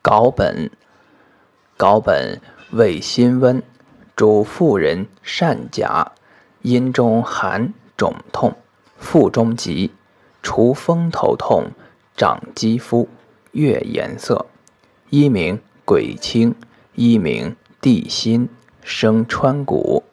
稿本，稿本味辛温，主妇人善甲，阴中寒肿痛，腹中急，除风头痛，长肌肤，月颜色。一名鬼青，一名地心，生川谷。